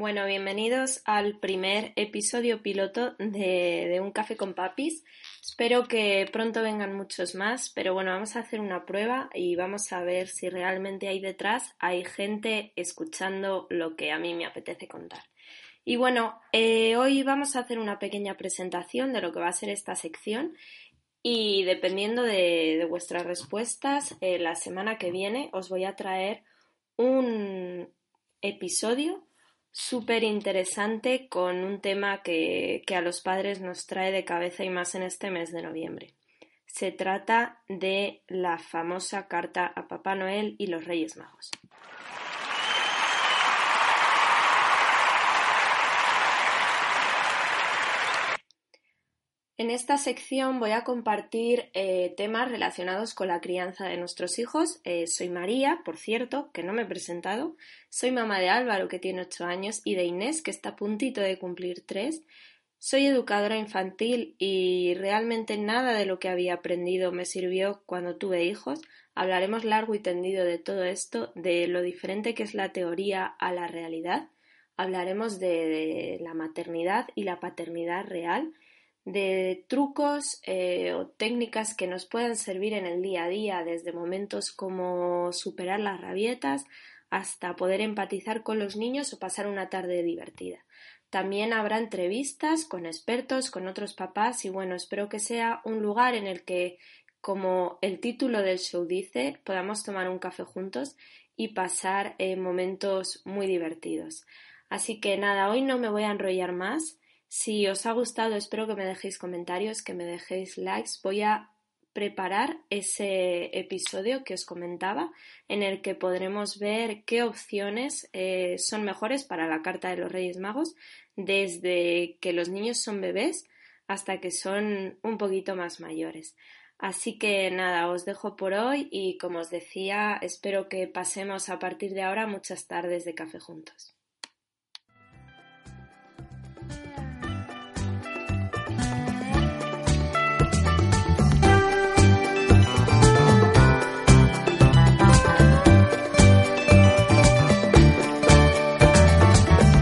Bueno, bienvenidos al primer episodio piloto de, Un Café con Papis. Espero que pronto vengan muchos más, pero bueno, vamos a hacer una prueba y vamos a ver si realmente ahí detrás hay gente escuchando lo que a mí me apetece contar. Y bueno, eh, hoy vamos a hacer una pequeña presentación de lo que va a ser esta sección y dependiendo de, vuestras respuestas, eh, la semana que viene os voy a traer un episodio súper interesante con un tema que, que a los padres nos trae de cabeza y más en este mes de noviembre. Se trata de la famosa carta a Papá Noel y los Reyes Magos. En esta sección voy a compartir eh, temas relacionados con la crianza de nuestros hijos. Eh, soy María, por cierto, que no me he presentado. Soy mamá de Álvaro, que tiene 8 años, y de Inés, que está a puntito de cumplir 3. Soy educadora infantil y realmente nada de lo que había aprendido me sirvió cuando tuve hijos. Hablaremos largo y tendido de todo esto, de lo diferente que es la teoría a la realidad. Hablaremos de la maternidad y la paternidad real de trucos eh, o técnicas que nos puedan servir en el día a día, desde momentos como superar las rabietas hasta poder empatizar con los niños o pasar una tarde divertida. También habrá entrevistas con expertos, con otros papás y bueno, espero que sea un lugar en el que, como el título del show dice, podamos tomar un café juntos y pasar eh, momentos muy divertidos. Así que nada, hoy no me voy a enrollar más. Si os ha gustado, espero que me dejéis comentarios, que me dejéis likes. Voy a preparar ese episodio que os comentaba, en el que podremos ver qué opciones eh, son mejores para la Carta de los Reyes Magos, desde que los niños son bebés hasta que son un poquito más mayores. Así que nada, os dejo por hoy y como os decía, espero que pasemos a partir de ahora muchas tardes de café juntos.